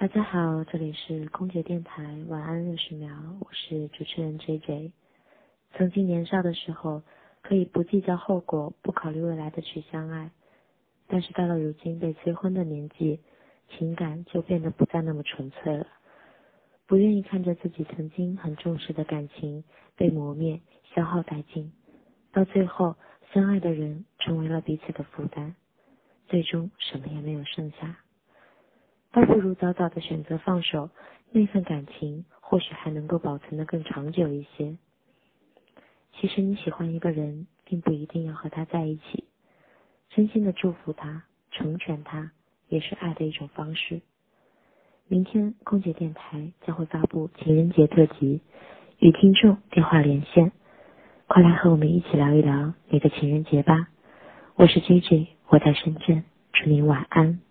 大家好，这里是空姐电台晚安六十秒，我是主持人 J J。曾经年少的时候，可以不计较后果、不考虑未来的去相爱，但是到了如今被催婚的年纪，情感就变得不再那么纯粹了。不愿意看着自己曾经很重视的感情被磨灭、消耗殆尽，到最后相爱的人成为了彼此的负担，最终什么也没有剩下。倒不如早早的选择放手，那份感情或许还能够保存的更长久一些。其实你喜欢一个人，并不一定要和他在一起，真心的祝福他、成全他，也是爱的一种方式。明天空姐电台将会发布情人节特辑，与听众电话连线，快来和我们一起聊一聊你的情人节吧。我是 J J，我在深圳，祝您晚安。